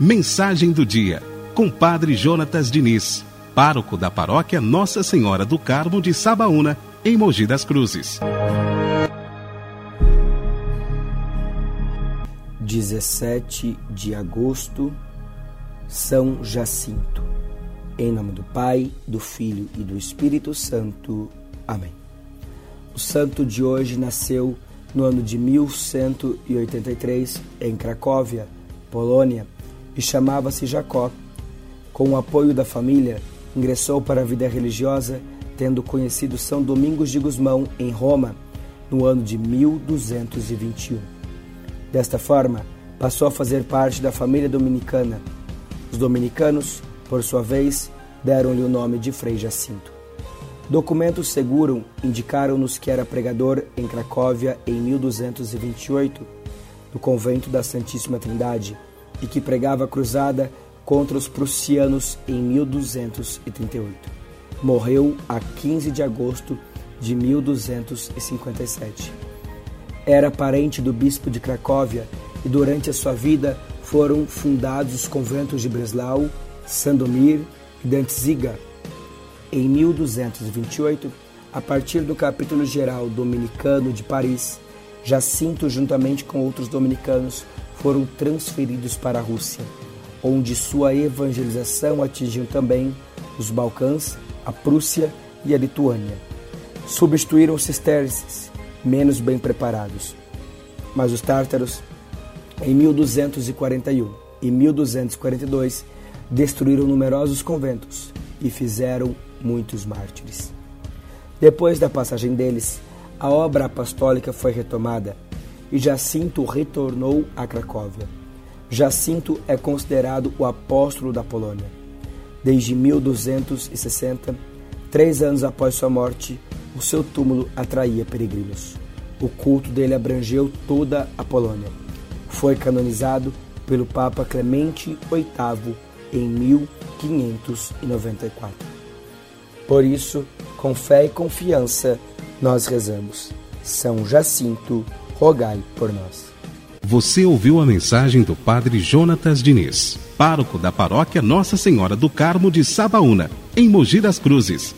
Mensagem do dia, com Padre Jonatas Diniz, pároco da paróquia Nossa Senhora do Carmo de Sabaúna, em Mogi das Cruzes. 17 de agosto, São Jacinto. Em nome do Pai, do Filho e do Espírito Santo. Amém. O santo de hoje nasceu no ano de 1183 em Cracóvia, Polônia, e chamava-se Jacó. Com o apoio da família, ingressou para a vida religiosa, tendo conhecido São Domingos de Gusmão em Roma no ano de 1221. Desta forma, passou a fazer parte da família dominicana. Os dominicanos, por sua vez, deram-lhe o nome de Frei Jacinto. Documentos seguram indicaram-nos que era pregador em Cracóvia em 1228, no convento da Santíssima Trindade, e que pregava a cruzada contra os prussianos em 1238. Morreu a 15 de agosto de 1257 era parente do bispo de Cracóvia e durante a sua vida foram fundados os conventos de Breslau, Sandomir e Danziga. Em 1228, a partir do capítulo geral dominicano de Paris, Jacinto, juntamente com outros dominicanos, foram transferidos para a Rússia, onde sua evangelização atingiu também os Balcãs, a Prússia e a Lituânia. Substituíram os cisterces menos bem preparados. Mas os tártaros, em 1241 e 1242, destruíram numerosos conventos e fizeram muitos mártires. Depois da passagem deles, a obra apostólica foi retomada e Jacinto retornou a Cracóvia. Jacinto é considerado o apóstolo da Polônia. Desde 1260, três anos após sua morte, o seu túmulo atraía peregrinos. O culto dele abrangeu toda a Polônia. Foi canonizado pelo Papa Clemente VIII em 1594. Por isso, com fé e confiança, nós rezamos. São Jacinto, rogai por nós. Você ouviu a mensagem do Padre Jonatas Diniz, pároco da paróquia Nossa Senhora do Carmo de Sabaúna, em Mogi das Cruzes.